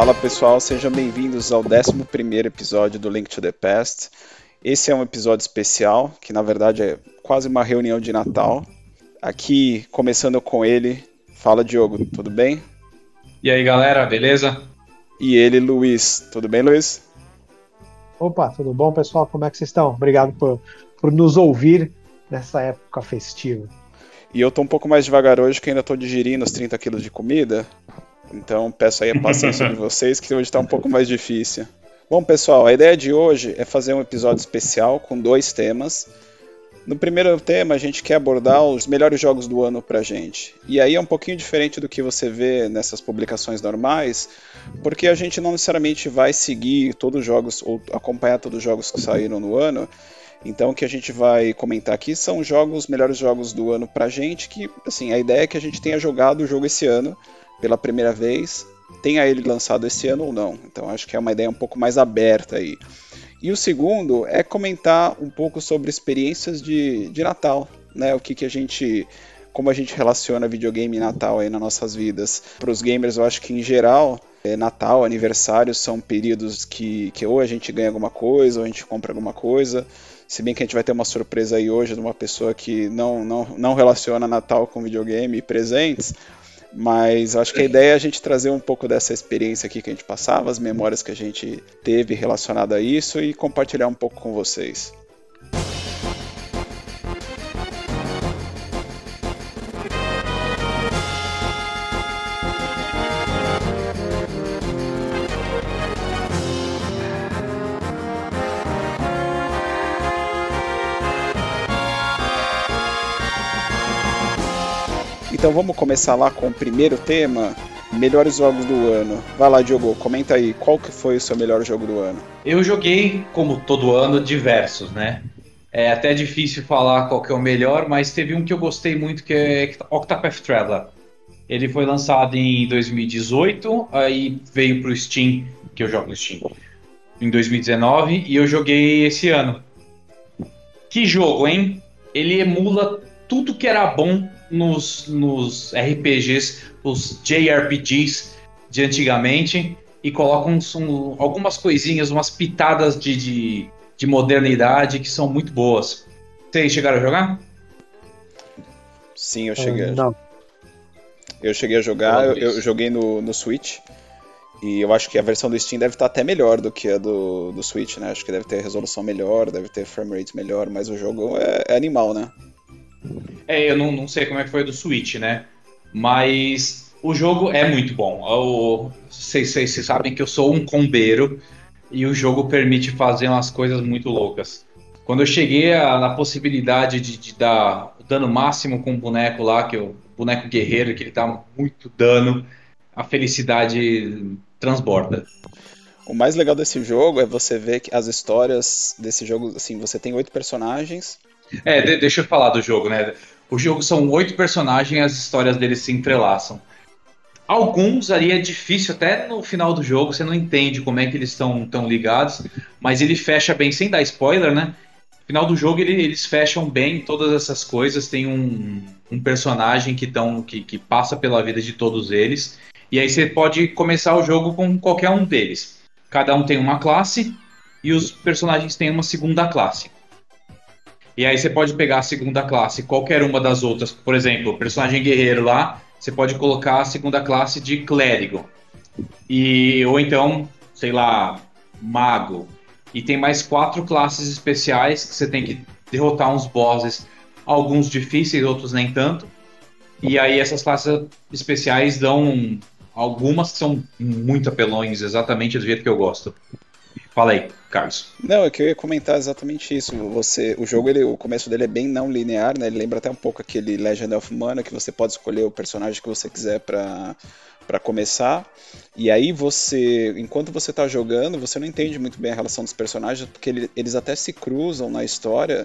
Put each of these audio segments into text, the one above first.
Fala pessoal, sejam bem-vindos ao 11 episódio do Link to the Past. Esse é um episódio especial, que na verdade é quase uma reunião de Natal. Aqui, começando com ele, fala Diogo, tudo bem? E aí galera, beleza? E ele, Luiz, tudo bem, Luiz? Opa, tudo bom pessoal? Como é que vocês estão? Obrigado por, por nos ouvir nessa época festiva. E eu tô um pouco mais devagar hoje, que ainda tô digerindo os 30 quilos de comida. Então peço aí a paciência de vocês, que hoje está um pouco mais difícil. Bom, pessoal, a ideia de hoje é fazer um episódio especial com dois temas. No primeiro tema, a gente quer abordar os melhores jogos do ano pra gente. E aí é um pouquinho diferente do que você vê nessas publicações normais, porque a gente não necessariamente vai seguir todos os jogos ou acompanhar todos os jogos que saíram no ano. Então, o que a gente vai comentar aqui são jogos, os melhores jogos do ano pra gente, que, assim, a ideia é que a gente tenha jogado o jogo esse ano pela primeira vez, tenha ele lançado esse ano ou não. Então, acho que é uma ideia um pouco mais aberta aí. E o segundo é comentar um pouco sobre experiências de, de Natal, né? O que, que a gente como a gente relaciona videogame e Natal aí nas nossas vidas. Para os gamers, eu acho que em geral, é, Natal, aniversário são períodos que, que ou a gente ganha alguma coisa ou a gente compra alguma coisa. Se bem que a gente vai ter uma surpresa aí hoje de uma pessoa que não, não, não relaciona Natal com videogame e presentes. Mas acho que a ideia é a gente trazer um pouco dessa experiência aqui que a gente passava, as memórias que a gente teve relacionada a isso e compartilhar um pouco com vocês. Então vamos começar lá com o primeiro tema, melhores jogos do ano. Vai lá, Diogo, comenta aí, qual que foi o seu melhor jogo do ano? Eu joguei, como todo ano, diversos, né? É até difícil falar qual que é o melhor, mas teve um que eu gostei muito, que é Octopath Traveler. Ele foi lançado em 2018, aí veio pro Steam, que eu jogo no Steam, em 2019, e eu joguei esse ano. Que jogo, hein? Ele emula tudo que era bom nos, nos RPGs, os JRPGs de antigamente e colocam um, algumas coisinhas, umas pitadas de, de, de, modernidade que são muito boas. Vocês chegaram a jogar? Sim, eu cheguei. Uh, não. Eu cheguei a jogar, eu, eu, joguei no, no Switch. E eu acho que a versão do Steam deve estar até melhor do que a do, do Switch, né? Acho que deve ter resolução melhor, deve ter frame rate melhor, mas o jogo é, é animal, né? É, eu não, não sei como é que foi do Switch, né? Mas o jogo é muito bom. Vocês, vocês sabem que eu sou um combeiro e o jogo permite fazer umas coisas muito loucas. Quando eu cheguei na possibilidade de, de, dar o dano máximo com o boneco lá, que é o boneco guerreiro, que ele dá muito dano, a felicidade transborda. O mais legal desse jogo é você ver que as histórias desse jogo, assim, você tem oito personagens, é, de, deixa eu falar do jogo, né? O jogo são oito personagens e as histórias deles se entrelaçam. Alguns ali é difícil, até no final do jogo, você não entende como é que eles estão tão ligados, mas ele fecha bem, sem dar spoiler, né? No final do jogo ele, eles fecham bem todas essas coisas. Tem um, um personagem que, tão, que, que passa pela vida de todos eles. E aí você pode começar o jogo com qualquer um deles. Cada um tem uma classe e os personagens têm uma segunda classe. E aí você pode pegar a segunda classe, qualquer uma das outras. Por exemplo, personagem guerreiro lá, você pode colocar a segunda classe de clérigo. E, ou então, sei lá, mago. E tem mais quatro classes especiais que você tem que derrotar uns bosses, alguns difíceis, outros nem tanto. E aí essas classes especiais dão algumas que são muito apelões, exatamente do jeito que eu gosto. Fala aí, Carlos. Não, é que eu ia comentar exatamente isso. Você, o jogo, ele, o começo dele é bem não linear, né? Ele lembra até um pouco aquele Legend of Mana, que você pode escolher o personagem que você quiser para para começar. E aí você, enquanto você está jogando, você não entende muito bem a relação dos personagens, porque ele, eles até se cruzam na história.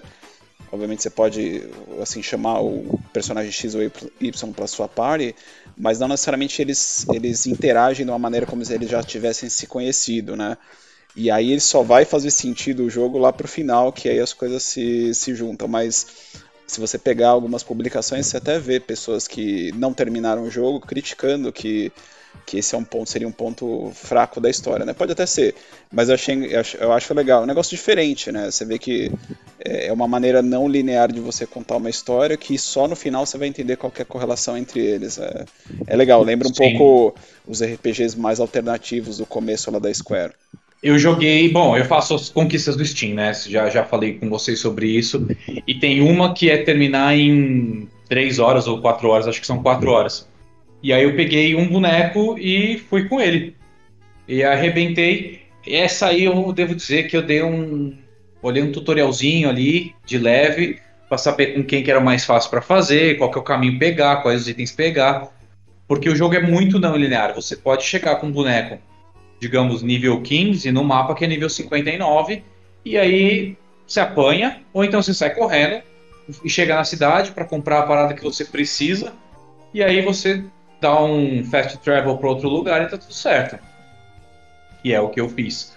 Obviamente você pode assim chamar o personagem X ou Y para sua party, mas não necessariamente eles eles interagem de uma maneira como se eles já tivessem se conhecido, né? E aí ele só vai fazer sentido o jogo lá pro final, que aí as coisas se, se juntam. Mas se você pegar algumas publicações, você até vê pessoas que não terminaram o jogo criticando que que esse é um ponto, seria um ponto fraco da história, né? Pode até ser, mas eu, achei, eu, acho, legal. É um negócio diferente, né? Você vê que é, é uma maneira não linear de você contar uma história que só no final você vai entender qual é correlação entre eles. É, é legal, lembra um Sim. pouco os RPGs mais alternativos do começo lá da Square. Eu joguei, bom, eu faço as conquistas do Steam, né? Já, já falei com vocês sobre isso. E tem uma que é terminar em 3 horas ou 4 horas, acho que são 4 horas. E aí eu peguei um boneco e fui com ele. E arrebentei. Essa aí eu devo dizer que eu dei um. Olhei um tutorialzinho ali, de leve, para saber com quem que era mais fácil para fazer, qual que é o caminho pegar, quais os itens pegar. Porque o jogo é muito não linear. Você pode chegar com um boneco, digamos, nível 15, no mapa que é nível 59, e aí você apanha, ou então você sai correndo e chega na cidade para comprar a parada que você precisa, e aí você dar um fast travel para outro lugar e tá tudo certo. E é o que eu fiz.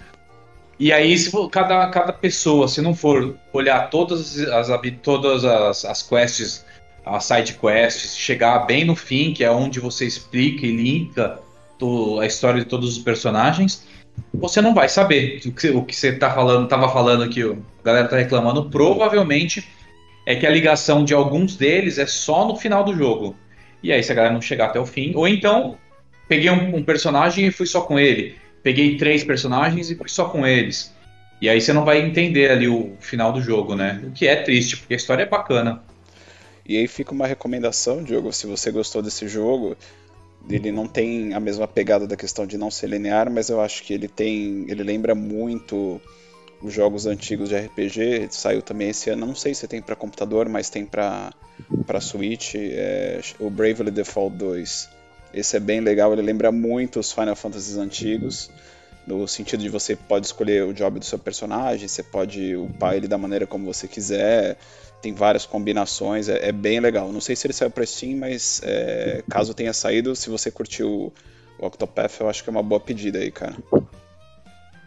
E aí, se for, cada, cada pessoa, se não for olhar todas as, todas as, as quests, as side quests, chegar bem no fim, que é onde você explica e linka a história de todos os personagens, você não vai saber o que, o que você tá falando, tava falando que a galera tá reclamando. Provavelmente é que a ligação de alguns deles é só no final do jogo. E aí, se a galera não chegar até o fim, ou então peguei um, um personagem e fui só com ele. Peguei três personagens e fui só com eles. E aí você não vai entender ali o final do jogo, né? O que é triste, porque a história é bacana. E aí fica uma recomendação, Diogo, se você gostou desse jogo, ele não tem a mesma pegada da questão de não ser linear, mas eu acho que ele tem, ele lembra muito os jogos antigos de RPG, saiu também esse ano, não sei se tem para computador, mas tem para para Switch, é, o Bravely Default 2. Esse é bem legal, ele lembra muito os Final Fantasies antigos, no sentido de você pode escolher o job do seu personagem, você pode upar ele da maneira como você quiser, tem várias combinações, é, é bem legal. Não sei se ele saiu para Steam, mas é, caso tenha saído, se você curtiu o Octopath, eu acho que é uma boa pedida aí, cara.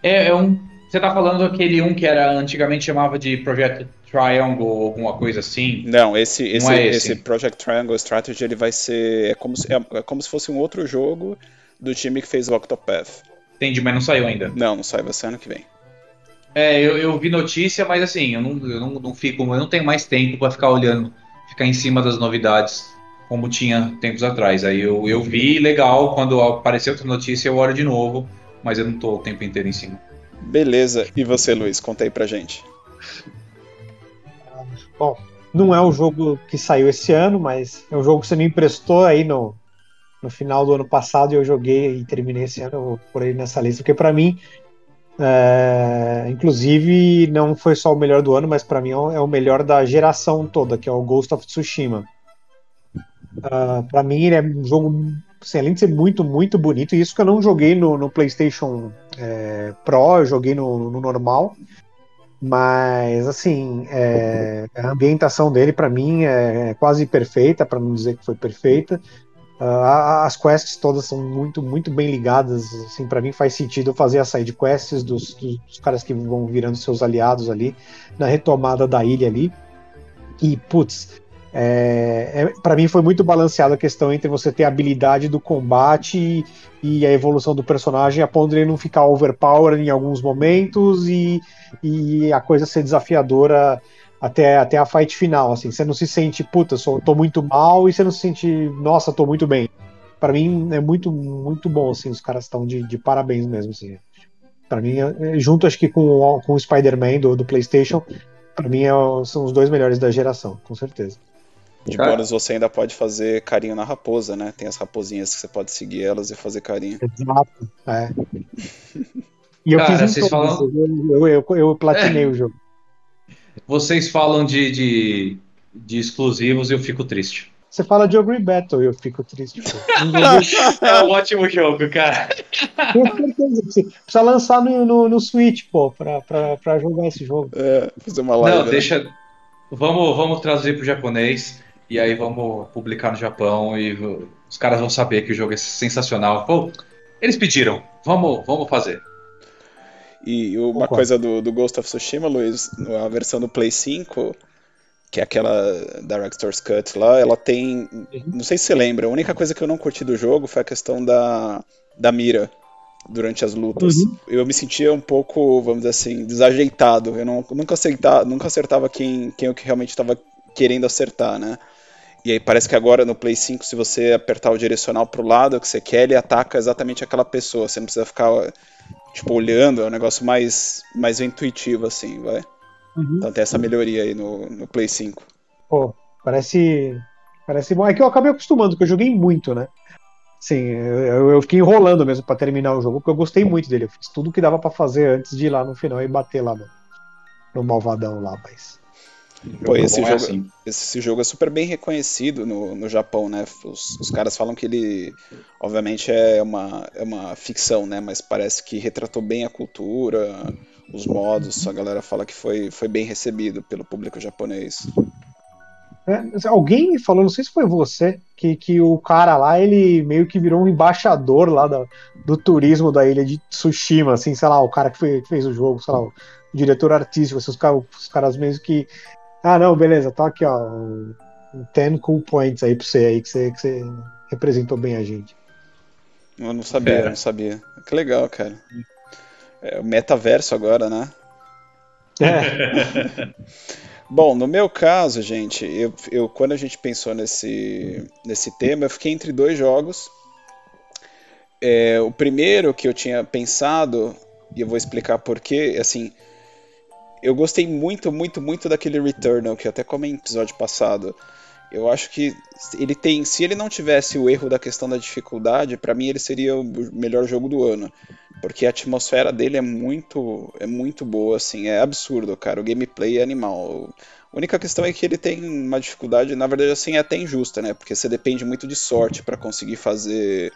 É, é um você tá falando aquele um que era antigamente chamava de Project Triangle ou alguma coisa assim? Não, esse, esse, Não é esse? esse Project Triangle Strategy ele vai ser. É como, se, é, é, como se fosse um outro jogo do time que fez o Octopath. Entendi, mas não saiu ainda. Não, não sai, vai ser ano que vem. É, eu, eu vi notícia, mas assim, eu não, eu não, não fico. Eu não tenho mais tempo para ficar olhando, ficar em cima das novidades como tinha tempos atrás. Aí eu, eu vi legal, quando apareceu outra notícia, eu olho de novo, mas eu não tô o tempo inteiro em cima. Beleza. E você, Luiz? Conta aí pra gente. Bom, não é um jogo que saiu esse ano, mas é um jogo que você me emprestou aí no, no final do ano passado e eu joguei e terminei esse ano por aí nessa lista, porque para mim, é, inclusive, não foi só o melhor do ano, mas para mim é o melhor da geração toda, que é o Ghost of Tsushima. Uh, ah, para mim, ele é um jogo assim, além de ser muito, muito bonito, e isso que eu não joguei no, no PlayStation é, Pro, eu joguei no, no normal. Mas, assim, é, a ambientação dele, para mim, é quase perfeita, para não dizer que foi perfeita. Uh, as quests todas são muito, muito bem ligadas. Assim, para mim faz sentido fazer as side quests dos, dos, caras que vão virando seus aliados ali na retomada da ilha ali. E, putz, é, é, para mim foi muito balanceada a questão entre você ter a habilidade do combate e, e, a evolução do personagem, a ponto de ele não ficar overpowered em alguns momentos e, e a coisa ser desafiadora até, até a fight final. Assim, você não se sente, puta, sou, tô muito mal, e você não se sente, nossa, tô muito bem. Para mim é muito, muito bom, assim, os caras estão de, de, parabéns mesmo, assim. Para mim, é, junto acho que com, com o Spider-Man do, do PlayStation, para mim é, são os dois melhores da geração, com certeza. De Cara... bônus você ainda pode fazer carinho na raposa, né? Tem as raposinhas que você pode seguir elas e fazer carinho. Exato, é. E eu Cara, fiz vocês falam... eu, eu, eu, eu platinei é. o jogo. Vocês falam de, de, de exclusivos e eu fico triste. Você fala de Ogre Battle e eu fico triste. é um ótimo jogo, cara. Precisa lançar no, no, no Switch, pô, pra, pra, pra jogar esse jogo. É, fazer uma live. Não, né? deixa. Vamos, vamos traduzir pro japonês. E aí vamos publicar no Japão e os caras vão saber que o jogo é sensacional. Pô, eles pediram, vamos, vamos fazer. E uma Concordo. coisa do, do Ghost of Tsushima, Luiz, a versão do Play 5, que é aquela Director's Cut lá, ela tem. Não sei se você lembra, a única coisa que eu não curti do jogo foi a questão da, da mira durante as lutas. Uhum. Eu me sentia um pouco, vamos dizer assim, desajeitado. Eu não, nunca, acertava, nunca acertava quem, quem eu realmente estava querendo acertar, né? E aí parece que agora no Play 5, se você apertar o direcional pro lado que você quer, ele ataca exatamente aquela pessoa. Você não precisa ficar, tipo, olhando, é um negócio mais, mais intuitivo, assim, vai. Uhum. Então tem essa melhoria aí no, no Play 5. Pô, parece. Parece bom. É que eu acabei acostumando, porque eu joguei muito, né? Sim, eu, eu fiquei enrolando mesmo para terminar o jogo, porque eu gostei muito dele. Eu fiz tudo que dava para fazer antes de ir lá no final e bater lá no, no malvadão lá, mas. Pô, esse, jogo, é assim. esse jogo é super bem reconhecido no, no Japão, né? Os, os caras falam que ele, obviamente, é uma, é uma ficção, né? Mas parece que retratou bem a cultura, os modos, a galera fala que foi, foi bem recebido pelo público japonês. É, alguém me falou, não sei se foi você, que, que o cara lá, ele meio que virou um embaixador lá do, do turismo da ilha de Tsushima, assim, sei lá, o cara que, foi, que fez o jogo, sei lá, o diretor artístico, assim, os, caras, os caras mesmo que. Ah, não, beleza, tá aqui, ó. 10 cool points aí pra você aí, que você, que você representou bem a gente. Eu não sabia, é. não sabia. Que legal, cara. É o metaverso agora, né? É. Bom, no meu caso, gente, eu, eu, quando a gente pensou nesse, nesse tema, eu fiquei entre dois jogos. É, o primeiro que eu tinha pensado, e eu vou explicar porquê, assim, eu gostei muito, muito, muito daquele Returnal, que eu até comentei no episódio passado. Eu acho que ele tem, se ele não tivesse o erro da questão da dificuldade, para mim ele seria o melhor jogo do ano, porque a atmosfera dele é muito, é muito boa, assim, é absurdo, cara. O gameplay é animal. A única questão é que ele tem uma dificuldade, na verdade, assim, é até injusta, né? Porque você depende muito de sorte para conseguir fazer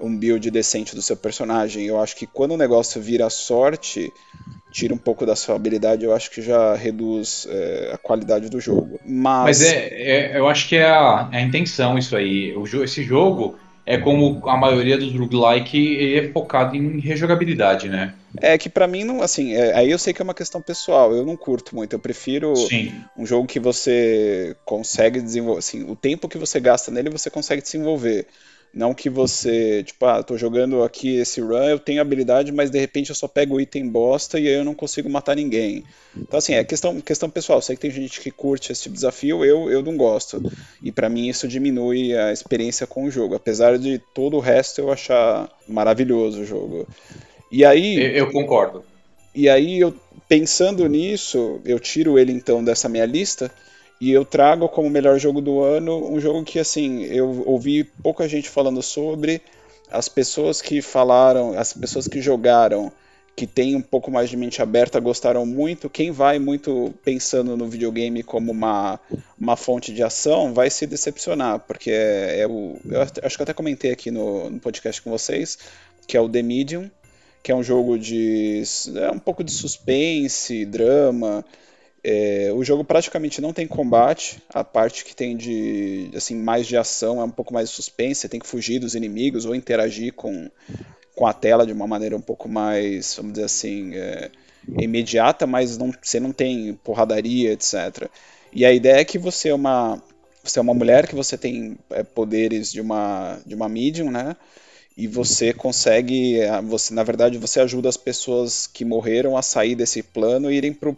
um build decente do seu personagem. Eu acho que quando o negócio vira sorte, tira um pouco da sua habilidade, eu acho que já reduz é, a qualidade do jogo. Mas, Mas é, é, eu acho que é a, é a intenção isso aí. O, esse jogo é como a maioria dos roguelike é focado em rejogabilidade, né? É que para mim não, assim, é, aí eu sei que é uma questão pessoal, eu não curto muito, eu prefiro Sim. um jogo que você consegue desenvolver, assim, o tempo que você gasta nele você consegue desenvolver. Não que você, tipo, ah, tô jogando aqui esse run, eu tenho habilidade, mas de repente eu só pego o item bosta e aí eu não consigo matar ninguém. Então, assim, é questão, questão pessoal. Sei que tem gente que curte esse tipo de desafio, eu, eu não gosto. E para mim isso diminui a experiência com o jogo. Apesar de todo o resto eu achar maravilhoso o jogo. E aí. Eu, eu concordo. E aí, eu, pensando nisso, eu tiro ele então dessa minha lista e eu trago como melhor jogo do ano um jogo que, assim, eu ouvi pouca gente falando sobre. As pessoas que falaram, as pessoas que jogaram, que têm um pouco mais de mente aberta, gostaram muito. Quem vai muito pensando no videogame como uma, uma fonte de ação vai se decepcionar, porque é, é o. Eu acho que eu até comentei aqui no, no podcast com vocês, que é o The Medium, que é um jogo de. É um pouco de suspense, drama é, o jogo praticamente não tem combate, a parte que tem de assim mais de ação é um pouco mais suspense, você tem que fugir dos inimigos ou interagir com, com a tela de uma maneira um pouco mais, vamos dizer assim, é, imediata, mas não, você não tem porradaria, etc. E a ideia é que você é uma você é uma mulher que você tem é, poderes de uma de uma medium, né? E você consegue, você na verdade você ajuda as pessoas que morreram a sair desse plano e irem pro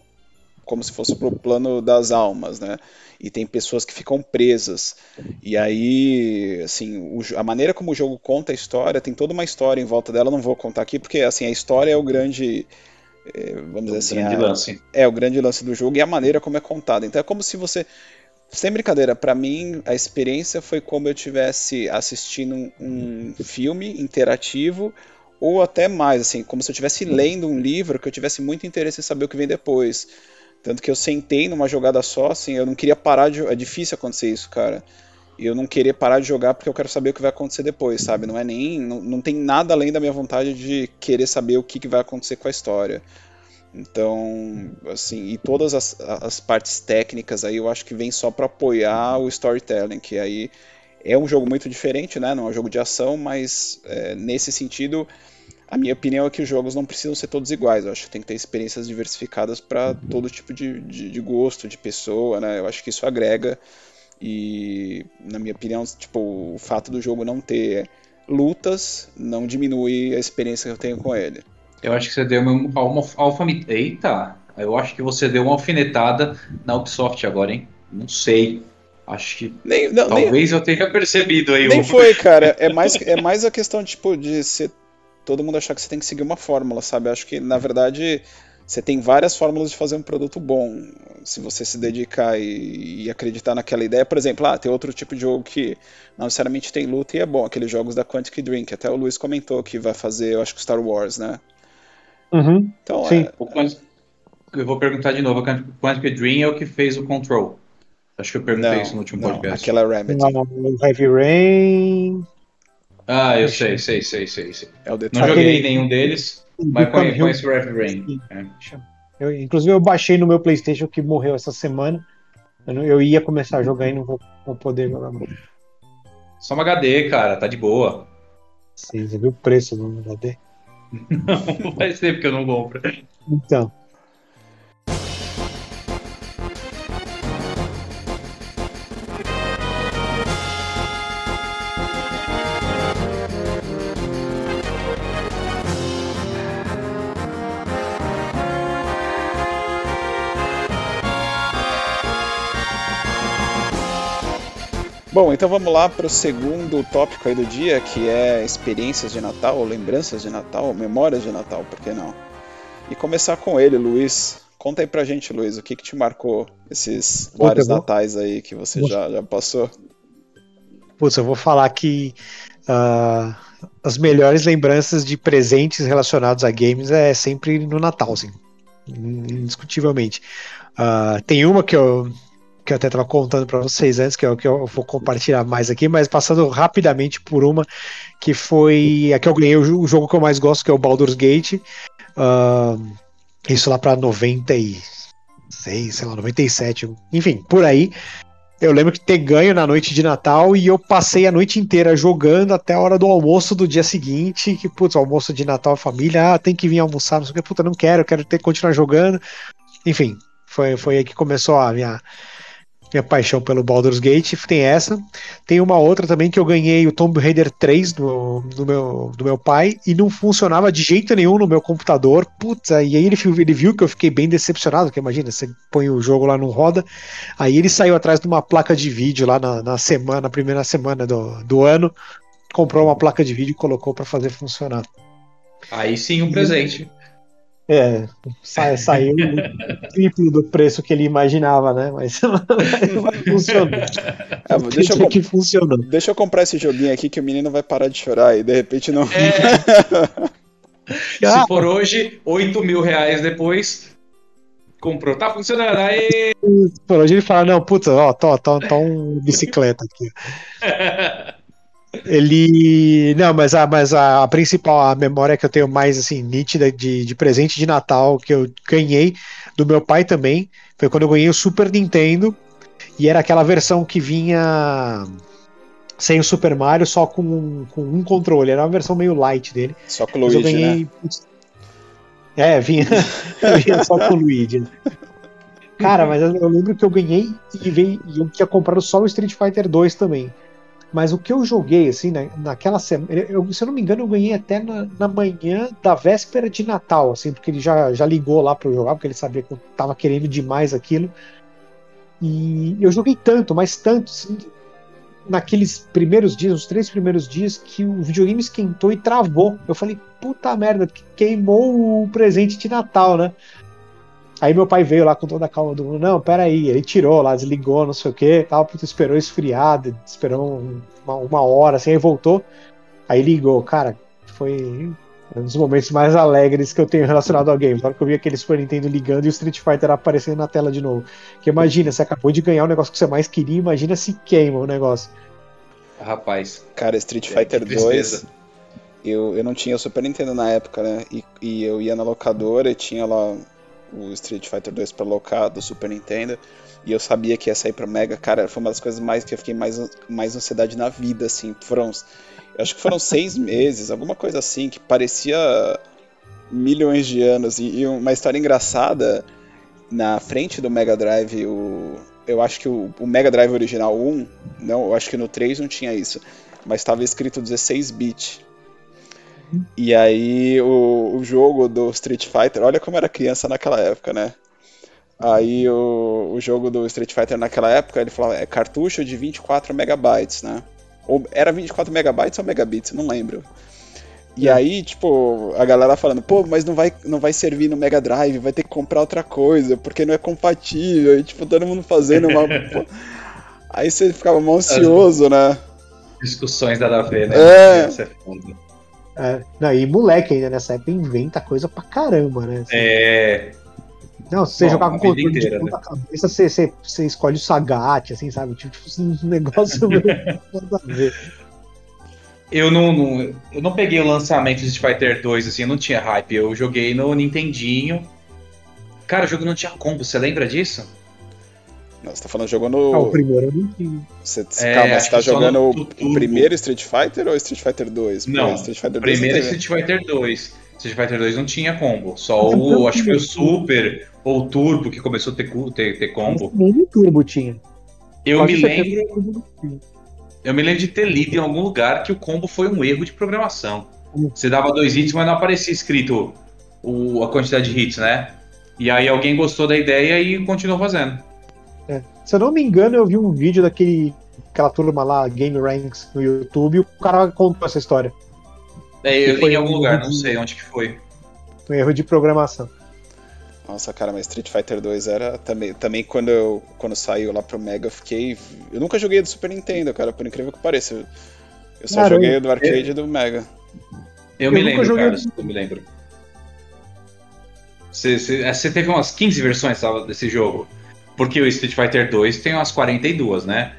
como se fosse pro plano das almas, né? E tem pessoas que ficam presas. E aí, assim, o, a maneira como o jogo conta a história, tem toda uma história em volta dela, não vou contar aqui, porque assim, a história é o grande. É, vamos dizer assim. Grande a, lance. É, o grande lance do jogo e a maneira como é contada. Então é como se você. Sem brincadeira, para mim a experiência foi como eu tivesse assistindo um, um filme interativo ou até mais, assim, como se eu estivesse lendo um livro que eu tivesse muito interesse em saber o que vem depois. Tanto que eu sentei numa jogada só, assim, eu não queria parar de. É difícil acontecer isso, cara. E eu não queria parar de jogar porque eu quero saber o que vai acontecer depois, sabe? Não é nem. Não, não tem nada além da minha vontade de querer saber o que, que vai acontecer com a história. Então, assim, e todas as, as partes técnicas aí eu acho que vem só para apoiar o storytelling, que aí é um jogo muito diferente, né? Não é um jogo de ação, mas é, nesse sentido A minha opinião é que os jogos não precisam ser todos iguais. Eu acho que tem que ter experiências diversificadas para todo tipo de, de, de, gosto, de pessoa, né? Eu acho que isso agrega. E, na minha opinião, tipo, o fato do jogo não ter lutas não diminui a experiência que eu tenho com ele. Eu acho que você deu uma, alfamita. Eita! Eu acho que você deu uma alfinetada na Ubisoft agora, hein? Não sei. Acho que nem, não, talvez nem, eu tenha percebido aí. Nem foi, cara. É mais, é mais a questão tipo, de ser todo mundo achar que você tem que seguir uma fórmula, sabe? Acho que, na verdade, você tem várias fórmulas de fazer um produto bom. Se você se dedicar e, e, acreditar naquela ideia, por exemplo, ah, tem outro tipo de jogo que não necessariamente tem luta e é bom, aqueles jogos da Quantic Dream, que até o Luiz comentou que vai fazer, eu acho que Star Wars, né? Uhum. Então, Sim. É... Eu vou perguntar de novo, a Quantic Dream é o que fez o Control. Acho que eu perguntei não, isso no último não, podcast. Aquela é Remedy. Não, Heavy Rain. Ah, eu sei, sei, sei, sei, sei. É o Não joguei nenhum deles, mas conheço o Heavy Rain. É. Eu, inclusive eu baixei no meu Playstation que morreu essa semana. Eu, eu ia começar a jogar e não vou, vou poder jogar mais. Só uma HD, cara, tá de boa. Sim, você viu o preço do HD? não, faz tempo que eu não compro. Então. Bom, então vamos lá para o segundo tópico aí do dia, que é experiências de Natal, lembranças de Natal, memórias de Natal, por que não? E começar com ele, Luiz. Conta aí pra gente, Luiz, o que, que te marcou esses vários natais aí que você já, já passou? Putz, eu vou falar que uh, as melhores lembranças de presentes relacionados a games é sempre no Natal, assim, indiscutivelmente. Uh, tem uma que eu, que eu até estava contando para vocês antes, que é o que eu vou compartilhar mais aqui, mas passando rapidamente por uma que foi a que eu ganhei o jogo que eu mais gosto, que é o Baldur's Gate. Uh, isso lá para 96, sei lá, 97, enfim, por aí. Eu lembro que ter ganho na noite de Natal e eu passei a noite inteira jogando até a hora do almoço do dia seguinte. Que, putz, almoço de Natal, família, ah, tem que vir almoçar, não sei o que, puta, não quero, quero ter continuar jogando. Enfim, foi, foi aí que começou a minha, minha paixão pelo Baldur's Gate, tem essa. Tem uma outra também que eu ganhei o Tomb Raider 3 do, do, meu, do meu pai e não funcionava de jeito nenhum no meu computador. Putz, e aí ele, ele viu que eu fiquei bem decepcionado, porque imagina, você põe o jogo lá, não roda. Aí ele saiu atrás de uma placa de vídeo lá na, na semana, na primeira semana do, do ano, comprou uma placa de vídeo e colocou para fazer funcionar. Aí sim, um presente. É, sa saiu triplo do preço que ele imaginava, né? Mas, mas funcionou. É, deixa, eu que funcionou. deixa eu comprar esse joguinho aqui que o menino vai parar de chorar e de repente não. É. Se for hoje, 8 mil reais depois, comprou. Tá funcionando aí. Por hoje ele fala: Não, puta, ó, tô, tô, tô um bicicleta aqui. Ele. Não, mas a, mas a, principal, a memória que eu tenho mais assim, nítida de, de presente de Natal que eu ganhei do meu pai também foi quando eu ganhei o Super Nintendo. E era aquela versão que vinha sem o Super Mario, só com, com um controle. Era uma versão meio light dele. Só com o Luigi, ganhei... né? É, vinha, vinha só com o Luigi. Cara, mas eu lembro que eu ganhei e, veio, e eu tinha comprado só o Street Fighter 2 também. Mas o que eu joguei, assim, na, naquela semana, eu, se eu não me engano, eu ganhei até na, na, manhã da véspera de Natal, assim, porque ele já, já ligou lá para eu jogar, porque ele sabia que eu tava querendo demais aquilo. E eu joguei tanto, mas tanto, assim, naqueles primeiros dias, os três primeiros dias, que o videogame esquentou e travou. Eu falei, puta merda, queimou o presente de Natal, né? Aí meu pai veio lá com toda a calma do mundo, não, peraí, ele tirou lá, desligou, não sei o que, tal, puta, esperou esfriar, esperou uma, uma, hora, assim, aí voltou, aí ligou, cara, foi um dos momentos mais alegres que eu tenho relacionado ao game, na hora que eu vi aquele Super Nintendo ligando e o Street Fighter aparecendo na tela de novo, que imagina, você acabou de ganhar o negócio que você mais queria, imagina se queima o negócio. Rapaz. Cara, Street Fighter 2, eu, eu não tinha o Super Nintendo na época, né, e, e eu ia na locadora e tinha lá o Street Fighter 2 pra locar do Super Nintendo. E eu sabia que ia sair pro Mega. Cara, foi uma das coisas mais que eu fiquei mais, mais ansiedade na vida, assim. Foram, eu acho que foram seis meses, alguma coisa assim, que parecia milhões de anos. E, e uma história engraçada, na frente do Mega Drive, o, eu acho que o, o, Mega Drive original 1, não, eu acho que no 3 não tinha isso, mas estava escrito 16-bit. E aí o, o jogo do Street Fighter, olha como era criança naquela época, né? Aí o, o jogo do Street Fighter naquela época, ele falava, é cartucho de 24 megabytes, né? Ou era 24 megabytes ou megabits, não lembro. E é. aí, tipo, a galera falando, pô, mas não vai, não vai servir no Mega Drive, vai ter que comprar outra coisa, porque não é compatível. E, tipo, todo mundo fazendo uma. aí você ficava mal ansioso, né? Discussões da ver, né? É. é, é não, e moleque ainda nessa época inventa coisa pra caramba, né? Assim, é. Não, se você Bom, jogar com controle inteira, de ponta né? cabeça, você, você, você, escolhe o Sagat, assim, sabe? Tipo, um negócio meio nada a ver. Eu não, não, eu não peguei o lançamento de Street Fighter 2, assim, eu não tinha hype. Eu joguei no Nintendinho. Cara, o jogo não tinha combo, você lembra disso? Não, você tá falando jogando. Ah, o primeiro eu não tinha. Você, é, calma, você tá jogando o, primeiro Street Fighter ou Street Fighter 2? Não, Street Fighter 2 primeiro Street Fighter 2. Street Fighter 2 não tinha combo, só o, acho que o Super ou o Turbo que começou a ter, ter, ter combo. Nem o Turbo tinha. Eu me lembro. Eu me lembro de ter lido em algum lugar que o combo foi um erro de programação. Você dava dois hits, mas não aparecia escrito o, a quantidade de hits, né? E aí alguém gostou da ideia e continuou fazendo. É. Se eu não me engano, eu vi um vídeo daquele aquela turma lá, Game Ranks, no YouTube, e o cara contou essa história. É, eu li em algum lugar, não sei onde que foi. Um erro de programação. Nossa, cara, mas Street Fighter 2 era também, também quando eu quando saiu lá pro Mega, eu fiquei, eu nunca joguei do Super Nintendo, cara, por incrível que pareça. Eu, só joguei do arcade e do Mega. Eu, eu me lembro, joguei... cara, eu me lembro. Você, você, é, você teve umas 15 versões sabe, desse jogo. Porque o Street Fighter 2 tem umas 42, né?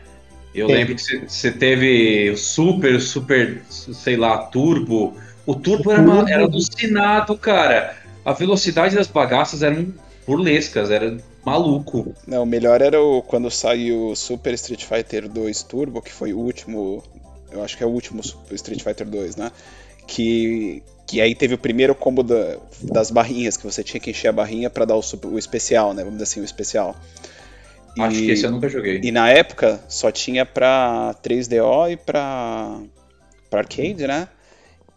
Eu lembro que você, teve Super, Super, sei lá, Turbo. O Turbo era, uma, era alucinado, cara a velocidade das bagaças eram burlescas, era maluco. Não, o melhor era o, quando saiu o Super Street Fighter 2 Turbo, que foi o último, eu acho que é o último Street Fighter 2, né? Que, que aí teve o primeiro combo da, das barrinhas, que você tinha que encher a barrinha para dar o, o especial, né? Vamos dizer assim, o especial. E, acho que esse eu nunca joguei. E na época só tinha pra 3DO e pra, pra arcade, né?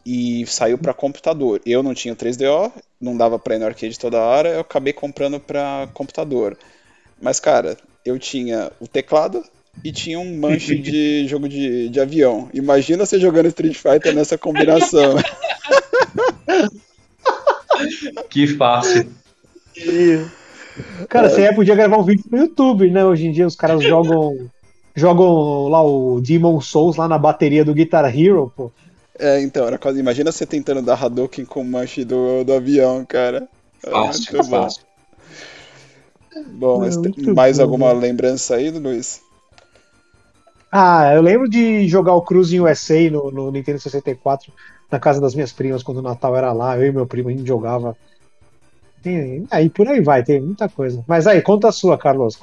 e saiu para computador. Eu não tinha 3DO, não dava para ir no arcade toda hora, eu acabei comprando para computador. Mas cara, eu tinha o teclado e tinha um manche de jogo de, de avião. Imagina você jogando Street Fighter nessa combinação. que fácil. Cara, você é. podia gravar um vídeo no YouTube, né? Hoje em dia os caras jogam jogam lá o Demon Souls lá na bateria do Guitar Hero, pô. É, então, era quase. Imagina você tentando dar Hadouken com o manche do, do avião, cara. É fácil, bom. Fácil. Bom, mas tem mais bom, alguma né? lembrança aí, Luiz? Ah, eu lembro de jogar o Cruise USA no, no, Nintendo 64 na casa das minhas primas quando o Natal era lá. Eu e meu primo a gente jogava. Aí por aí vai, tem muita coisa. Mas aí, conta a sua, Carlos.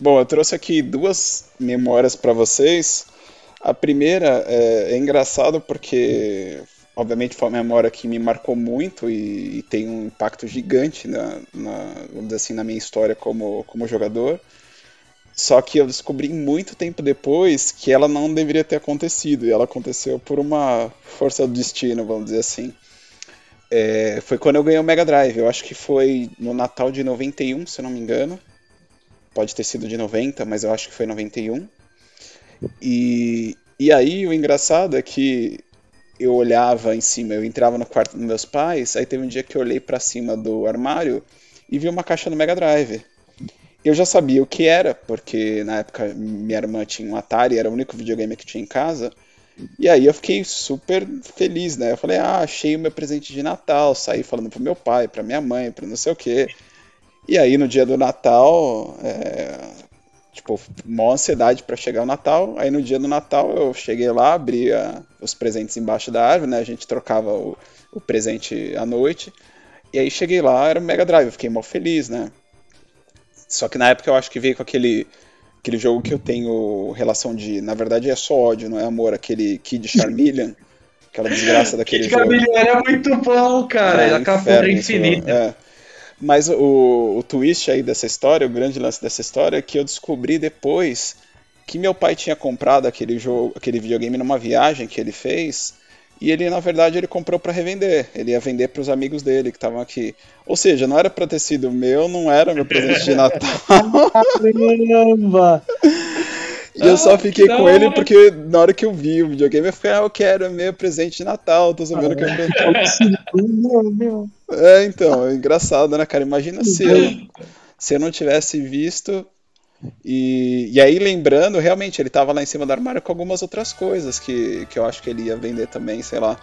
Bom, eu trouxe aqui duas memórias para vocês. A primeira é, é engraçado porque, obviamente, foi uma memória que me marcou muito e, e tem um impacto gigante na, na, assim, na minha história como, como jogador. Só que eu descobri muito tempo depois que ela não deveria ter acontecido, e ela aconteceu por uma força do destino, vamos dizer assim. É, foi quando eu ganhei o Mega Drive, eu acho que foi no Natal de 91, se eu não me engano. Pode ter sido de 90, mas eu acho que foi 91. E, e aí o engraçado é que eu olhava em cima, eu entrava no quarto dos meus pais, aí teve um dia que eu olhei para cima do armário e vi uma caixa no Mega Drive. Eu já sabia o que era, porque na época minha irmã tinha um Atari, era o único videogame que tinha em casa. E aí eu fiquei super feliz, né? Eu falei, ah, achei o meu presente de Natal, saí falando pro meu pai, pra minha mãe, pra não sei o quê. E aí no dia do Natal, é, tipo, maior ansiedade para chegar o Natal. Aí no dia do Natal eu cheguei lá, abria os presentes embaixo da árvore, né? A gente trocava o, o presente à noite. E aí cheguei lá, era o Mega Drive, eu fiquei mal feliz, né? Só que na época eu acho que veio com aquele aquele jogo que eu tenho relação de, na verdade é só ódio, não é amor, aquele Kid Charmeleon, aquela desgraça daquele Kid jogo. Charmeleon era muito bom, cara, É, aquela porra infinita. é. Mas o, o twist aí dessa história, o grande lance dessa história é que eu descobri depois que meu pai tinha comprado aquele jogo, aquele videogame numa viagem que ele fez, e ele na verdade ele comprou para revender. Ele ia vender para os amigos dele que estavam aqui. Ou seja, não era para ter sido meu, não era meu presente de Natal. Caramba! E eu só Ah, fiquei com ele porque na hora que eu vi o videogame eu fiquei, ah, eu quero, é meu presente de Natal, tô sabendo que eu Meu, meu. É, então, é engraçado, né, cara? Imagina se eu, se eu não tivesse visto. E, e aí, lembrando, realmente, ele tava lá em cima do armário com algumas outras coisas que, que eu acho que ele ia vender também, sei lá.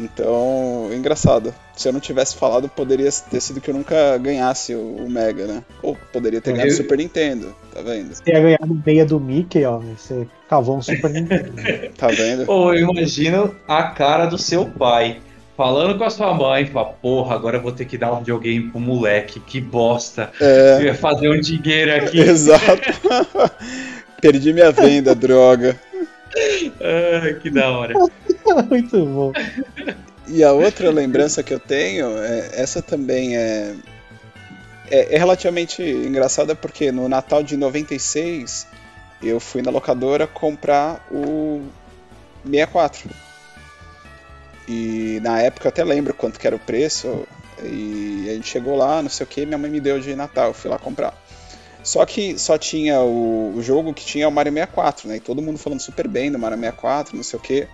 Então, engraçado. Se eu não tivesse falado, poderia ter sido que eu nunca ganhasse o, o Mega, né? Ou poderia ter ganhado o Eu- Super Nintendo, tá vendo? Você ia ganhar no meia do Mickey, ó. Você cavou um Super Nintendo. Tá vendo? Pô, eu imagino a cara do seu pai. Falando com a sua mãe, fala, porra, agora eu vou ter que dar um videogame pro moleque, que bosta. É, Eu ia fazer um dinheiro aqui. exato. Perdi minha venda, droga. Ah, que da hora. Muito bom. E a outra lembrança que eu tenho, é, essa também é, é, é relativamente engraçada porque no Natal de 96 eu fui na locadora comprar o 64. E na época eu até lembro quanto que era o preço. E a gente chegou lá, não sei o que, minha mãe me deu de Natal, eu fui lá comprar. Só que só tinha o, o jogo que tinha o Mario 64, né? E todo mundo falando super bem do Mario 64, não sei o que.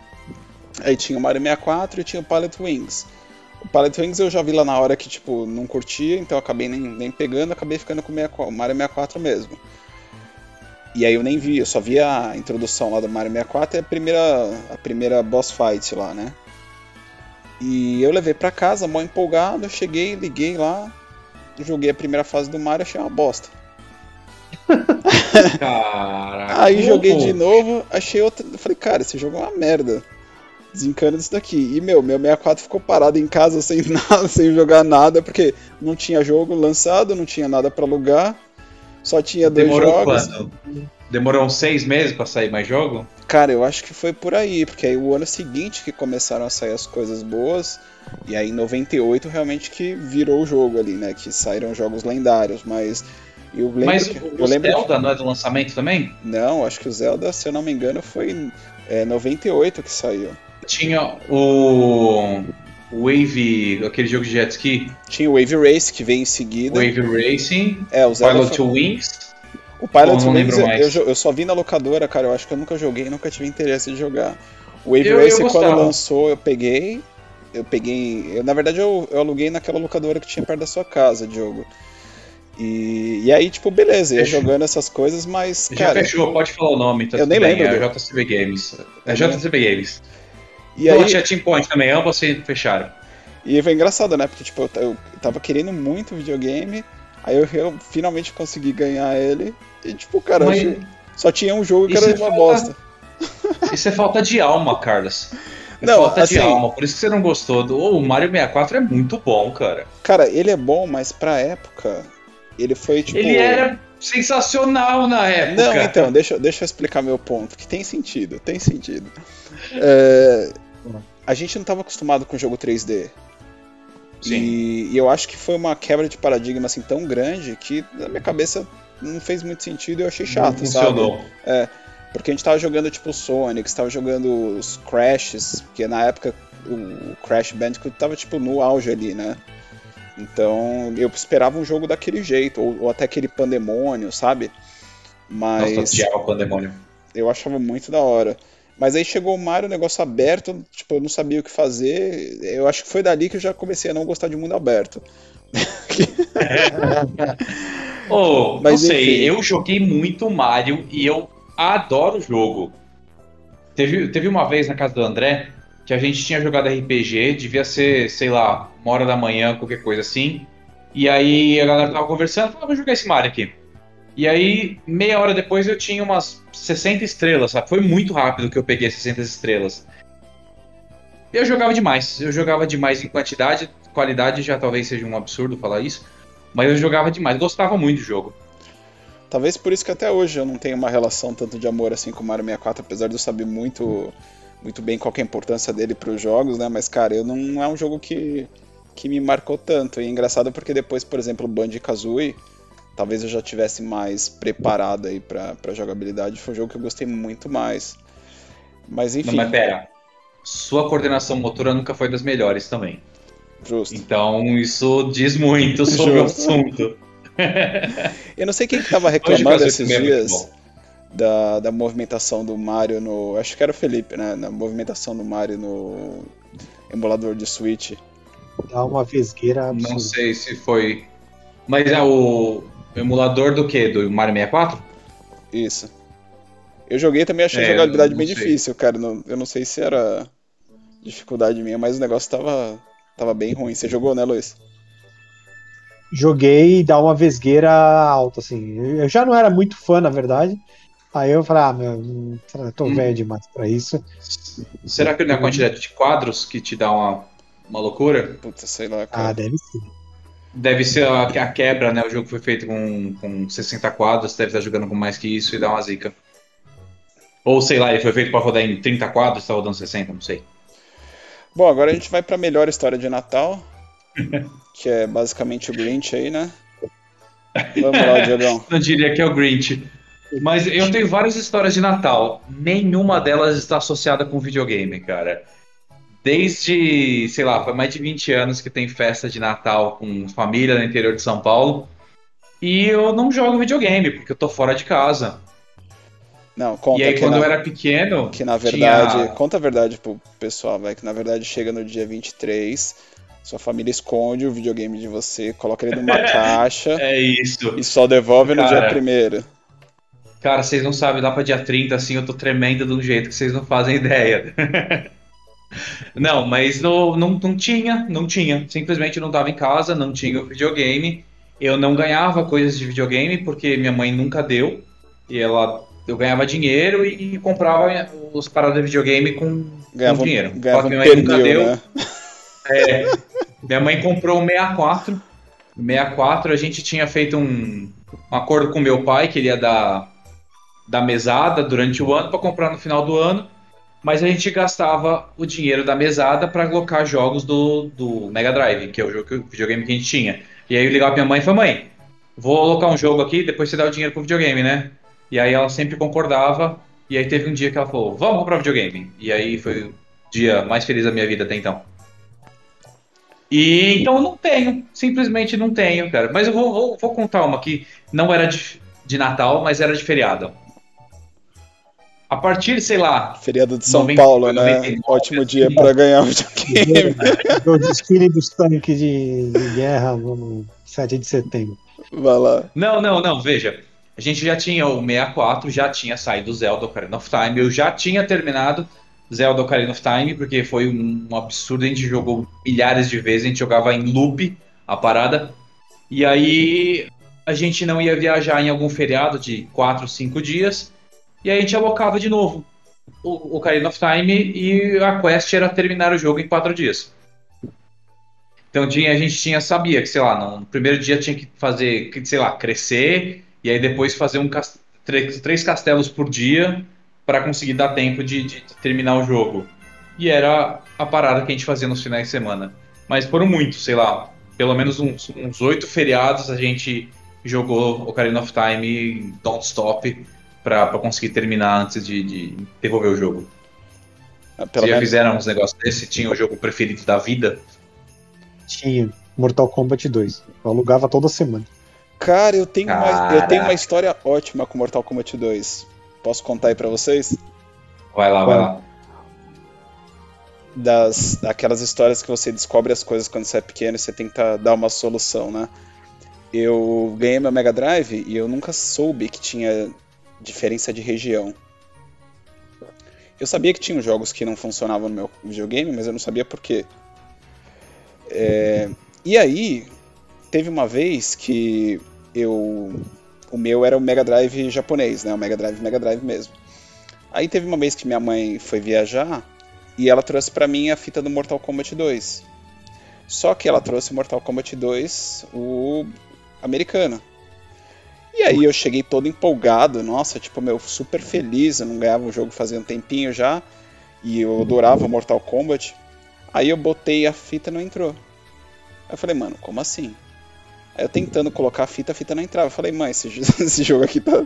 Aí tinha o Mario 64 e tinha o Pilot Wings. O Pilot Wings eu já vi lá na hora que, tipo, não curtia, então acabei nem, nem pegando, acabei ficando com o 64 o Mario 64 mesmo. E aí eu nem vi, eu só vi a introdução lá do Mario 64 e a primeira, a primeira boss fight lá, né? E eu levei pra casa, mó empolgado, eu cheguei, liguei lá, joguei a primeira fase do Mario, achei uma bosta. Caraca. Aí joguei de novo, achei outra. Falei, cara, esse jogo é uma merda. Desencana disso daqui. E meu, meu 64 ficou parado em casa sem nada, sem jogar nada, porque não tinha jogo lançado, não tinha nada pra alugar, só tinha dois Demorou jogos. quanto? Demorou uns seis meses pra sair mais jogo? Cara, eu acho que foi por aí, porque aí o ano seguinte que começaram a sair as coisas boas, e aí em 98 realmente que virou o jogo ali, né? Que saíram jogos lendários, mas eu lembro Mas que, o, Zelda não é do lançamento também? Não, acho que o Zelda, se eu não me engano, foi é, 98 que saiu. Tinha o Wave, aquele jogo de jet ski, Tinha o Wave Race que veio em seguida. Wave Racing, É, o Zelda Pilot foi- Wings. O Pilot não Wings lembro eu, mais. eu eu só vi na locadora, cara. Eu acho que eu nunca joguei, nunca tive interesse de jogar. O Wave Eu- eu Race, quando gostava. lançou, eu peguei. Eu peguei. eu- na verdade, eu, eu aluguei naquela locadora que tinha perto da sua casa, Diogo. E, e aí, tipo, beleza, ia Fechou. jogando essas coisas, mas, Já cara. fechou, pode falar o nome. Tá Eu nem bem, lembro É do- JCB Games. É Eu JCB Games. E aí, tinha Team Point também, ambos se fecharam. E foi engraçado, né? Porque, tipo, eu, eu tava querendo muito videogame, aí eu, eu finalmente consegui ganhar ele, e, tipo, cara, Mas só tinha um jogo que era uma falta- bosta. isso é falta de alma, Carlos. É Não, falta assim- de alma, por isso que você não gostou do. O Mario 64 é muito bom, cara. Cara, ele é bom, mas pra época, ele foi, tipo... Ele era sensacional na época. Não, então, deixa, deixa eu explicar meu ponto, que tem sentido, tem sentido. É, a gente não tava acostumado com jogo 3D. Sim. E, e eu acho que foi uma quebra de paradigma assim tão grande que na minha cabeça não fez muito sentido e eu achei chato, não sabe? funcionou. Porque a gente tava jogando tipo Sonic, tava jogando os Crashes, porque na época o Crash Bandicoot tava tipo no auge ali, né? Então eu esperava um jogo daquele jeito, ou, ou até aquele Pandemônio, sabe? Nossa, eu Mas o Pandemônio. eu achava muito da hora. Mas aí chegou o Mario, o negócio aberto, tipo, eu não sabia o que fazer. Eu acho que foi dali que eu já comecei a não gostar de mundo aberto. Oh, não Mas, sei, enfim. eu joguei muito Mario e eu adoro o jogo. Teve, teve uma vez na casa do André que a gente tinha jogado RPG, devia ser, sei lá, uma hora da manhã, qualquer coisa assim. E aí a galera tava conversando, falava, vou jogar esse Mario aqui. E aí, meia hora depois, eu tinha umas 60 estrelas, sabe? Foi muito rápido que eu peguei 60 estrelas. Eu jogava demais. Eu jogava demais em quantidade. Qualidade já talvez seja um absurdo falar isso. Mas eu jogava demais. Gostava muito do jogo. Talvez por isso que até hoje eu não tenho uma relação tanto de amor assim com o Mario 64, apesar de eu saber muito, muito bem qual é a importância dele para os jogos, né? Mas, cara, eu não, é um jogo que, que me marcou tanto. E é engraçado porque depois, por exemplo, o Banjo-Kazooie, talvez eu já tivesse mais preparado aí pra, pra jogabilidade. Foi um jogo que eu gostei muito mais. Mas enfim. Não, mas pera. Sua coordenação motora nunca foi das melhores também. Justo. Então isso diz muito sobre o assunto. Eu não sei quem que tava reclamando esses é dias da, da movimentação do Mario no. Acho que era o Felipe, né? Na movimentação do Mario no emulador de Switch. Dá uma vesgueira absurda. Não sei se foi. Mas é o emulador do que? Do Mario 64? Isso. Eu joguei também achei é, a jogabilidade bem sei. difícil, cara. eu não sei se era dificuldade minha, mas o negócio tava, tava bem ruim. Você jogou, né, Luiz? joguei e dá uma vesgueira alta, assim. Eu já não era muito fã, na verdade. Aí eu falei, ah, meu, tô hum. velho demais pra isso. Será que não é a quantidade de quadros que te dá uma, uma loucura? Puta, sei lá, cara. Ah, deve ser. Deve ser a, a, quebra, né? O jogo foi feito com, com 60 quadros, deve estar jogando com mais que isso e dá uma zica. Ou sei lá, ele foi feito pra rodar em 30 quadros, tá rodando 60, não sei. Bom, agora a gente vai pra melhor história de Natal. que é basicamente o Grinch aí, né? Vamos lá, Diogão. Não diria que é o Grinch. Mas eu tenho várias histórias de Natal. Nenhuma delas está associada com videogame, cara. Desde, sei lá, foi mais de 20 anos que tem festa de Natal com família no interior de São Paulo. E eu não jogo videogame, porque eu tô fora de casa. Não, conta e aí, quando na, eu era pequeno. Que na verdade. Tinha... Conta a verdade pro pessoal, vai. Que na verdade chega no dia 23 sua família esconde o videogame de você, coloca ele numa caixa. É isso. E só devolve cara, no dia primeiro. Cara, vocês não sabem, lá pra dia 30, assim, eu tô tremendo de um jeito que vocês não fazem ideia. não, mas não, não, não tinha, não tinha. Simplesmente não tava em casa, não tinha o videogame. Eu não ganhava coisas de videogame porque minha mãe nunca deu. E ela eu ganhava dinheiro e comprava os paradas de videogame com, ganhava, com dinheiro. Ganhava Só que minha mãe nunca deu. Né? É, minha mãe comprou o 64. O 64 a gente tinha feito um, um acordo com meu pai que ele ia dar, dar mesada durante o ano para comprar no final do ano. Mas a gente gastava o dinheiro da mesada para alocar jogos do, do Mega Drive, que é o, jogo, o videogame que a gente tinha. E aí eu ligava pra minha mãe e falei, mãe, vou alocar um jogo aqui, depois você dá o dinheiro pro videogame, né? E aí ela sempre concordava. E aí teve um dia que ela falou, vamos comprar videogame. E aí foi o dia mais feliz da minha vida até então. E então eu não tenho, simplesmente não tenho, cara. Mas eu vou, vou, vou contar uma que não era de, de, Natal, mas era de feriado. A partir, sei lá. Feriado de São 90, Paulo, 99, né? Ótimo dia para ganhar o videogame. O desfile dos tanques de, de guerra no 7 de setembro. Vai lá. Não, não, não, veja. A gente já tinha o 64, já tinha saído o Zelda Ocarina of Time, eu já tinha terminado Zelda Ocarina of Time, porque foi um absurdo, a gente jogou milhares de vezes, a gente jogava em loop a parada. E aí a gente não ia viajar em algum feriado de 4, 5 dias, e aí a gente alocava de novo o Ocarina of Time e a quest era terminar o jogo em 4 dias. Então a gente tinha, sabia que, sei lá, no primeiro dia tinha que fazer, sei lá, crescer, e aí depois fazer um, três castelos por dia, para conseguir dar tempo de, de, terminar o jogo. E era a parada que a gente fazia nos finais de semana. Mas foram muitos, sei lá, pelo menos uns oito feriados a gente jogou Ocarina of Time Don't Stop para conseguir terminar antes de, de devolver o jogo. Ah, pelo Vocês já fizeram uns negócios desse? Tinha o jogo preferido da vida? Tinha. Mortal Kombat 2. Eu alugava toda semana. Cara, eu tenho, uma, eu tenho uma história ótima com Mortal Kombat 2. Posso contar aí pra vocês? Vai lá, vai lá. Das, daquelas histórias que você descobre as coisas quando você é pequeno e você tenta dar uma solução, né? Eu ganhei meu Mega Drive e eu nunca soube que tinha diferença de região. Eu sabia que tinha jogos que não funcionavam no meu videogame, mas eu não sabia por quê. É, e aí, teve uma vez que eu o meu era o Mega Drive japonês, né? O Mega Drive, Mega Drive mesmo. Aí teve uma vez que minha mãe foi viajar E ela trouxe para mim a fita do Mortal Kombat 2. Só que ela trouxe o Mortal Kombat 2, o americano. E aí eu cheguei todo empolgado, nossa, tipo, meu, super feliz, eu não ganhava o jogo fazia um tempinho já, e eu adorava Mortal Kombat. Aí eu botei a fita e não entrou. Aí eu falei, mano, como assim? Aí eu tentando colocar a fita, a fita não entrava. Eu falei, mãe, esse, esse jogo aqui tá.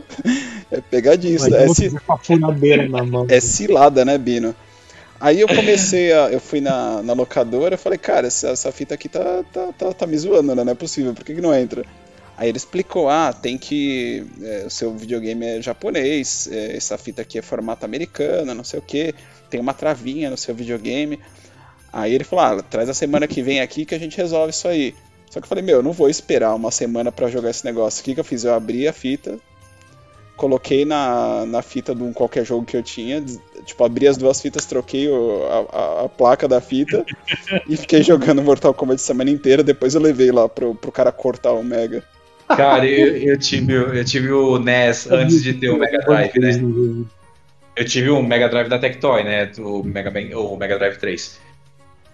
É pegadinho, é, ci... é cilada, né, Bino? Aí eu comecei a. Eu fui na, na locadora falei, cara, essa, essa fita aqui tá, tá, tá, tá, me zoando, né? Não é possível, por que, que não entra? Aí ele explicou, ah, tem que. É, o seu videogame é japonês, é, essa fita aqui é formato americano, não sei o que, tem uma travinha no seu videogame. Aí ele falou, ah, traz a semana que vem aqui que a gente resolve isso aí. Só que eu falei, meu, eu não vou esperar uma semana para jogar esse negócio. O que, que eu fiz? Eu abri a fita, coloquei na, na fita de um qualquer jogo que eu tinha, tipo, abri as duas fitas, troquei o, a, a, placa da fita e fiquei jogando Mortal Kombat a semana inteira. Depois eu levei lá pro, pro cara cortar o Mega. Cara, eu, eu, tive, eu tive o NES antes de ter o Mega Drive, né? Eu tive o Mega Drive da Tectoy, né? O Mega, o Mega Drive 3.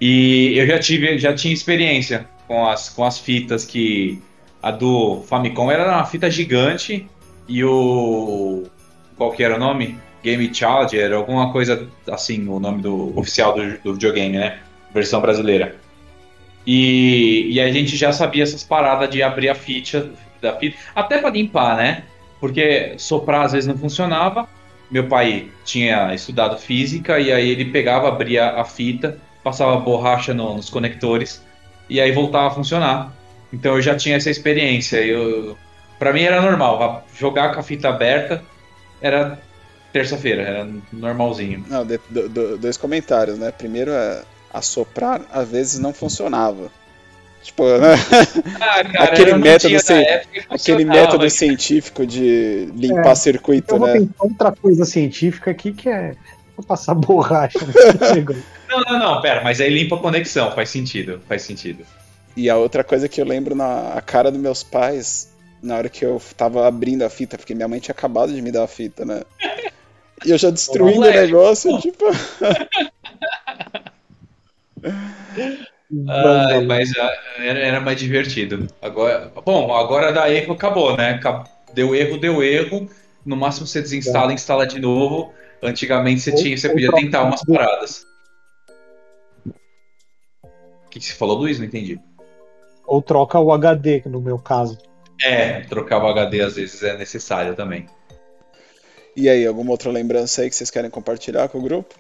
E eu já tive, já tinha experiência com as, com as fitas que a do Famicom era uma fita gigante e o qual que era o nome? Game Charger, alguma coisa assim, o nome do oficial do, do videogame, né? Versão brasileira. E, e a gente já sabia essas paradas de abrir a fita, da fita, até para limpar, né? Porque soprar às vezes não funcionava. Meu pai tinha estudado física e aí ele pegava, abria a fita, passava borracha no, nos conectores e aí voltava a funcionar. Então eu já tinha essa experiência. Eu, para mim era normal, jogar com a fita aberta era terça-feira, era normalzinho. Não, de, de, dois comentários, né? Primeiro é assoprar às vezes não funcionava. Tipo, né? ah, cara, aquele, método, aquele método científico de limpar é, circuito, eu vou né? outra coisa científica aqui que é passar borracha. não, não, não, pera, mas aí limpa a conexão, faz sentido, faz sentido. E a outra coisa que eu lembro na a cara dos meus pais, na hora que eu tava abrindo a fita, porque minha mãe tinha acabado de me dar a fita, né? E eu já destruindo o negócio, tipo. Ah, mas era, era, mais divertido. Agora, bom, agora da erro acabou, né? Deu erro, deu erro. No máximo você desinstala, é. instala de novo. Antigamente você, tinha, você podia tentar umas paradas. O que, que você falou, Luiz? Não entendi. Ou troca o HD, no meu caso. É, trocar o HD às vezes é necessário também. E aí, alguma outra lembrança aí que vocês querem compartilhar com o grupo?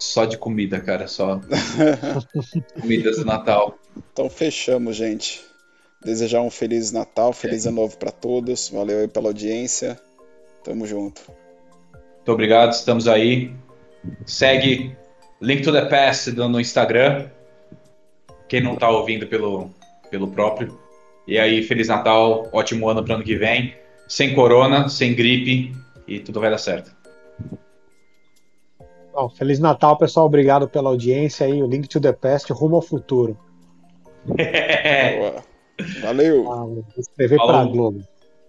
Só de comida, cara, só. Comidas do Natal. Então fechamos, gente. Desejar um feliz Natal, feliz ano novo para todos. Valeu aí pela audiência. Tamo junto. Muito obrigado, estamos aí. Segue Link to the Past no Instagram. Quem não está ouvindo pelo, pelo próprio. E aí, Feliz Natal, ótimo ano para ano que vem. Sem corona, sem gripe e tudo vai dar certo. Bom, Feliz Natal, pessoal. Obrigado pela audiência aí. O Link to the Past rumo ao futuro. Valeu. Ah, vou escrever para a Globo.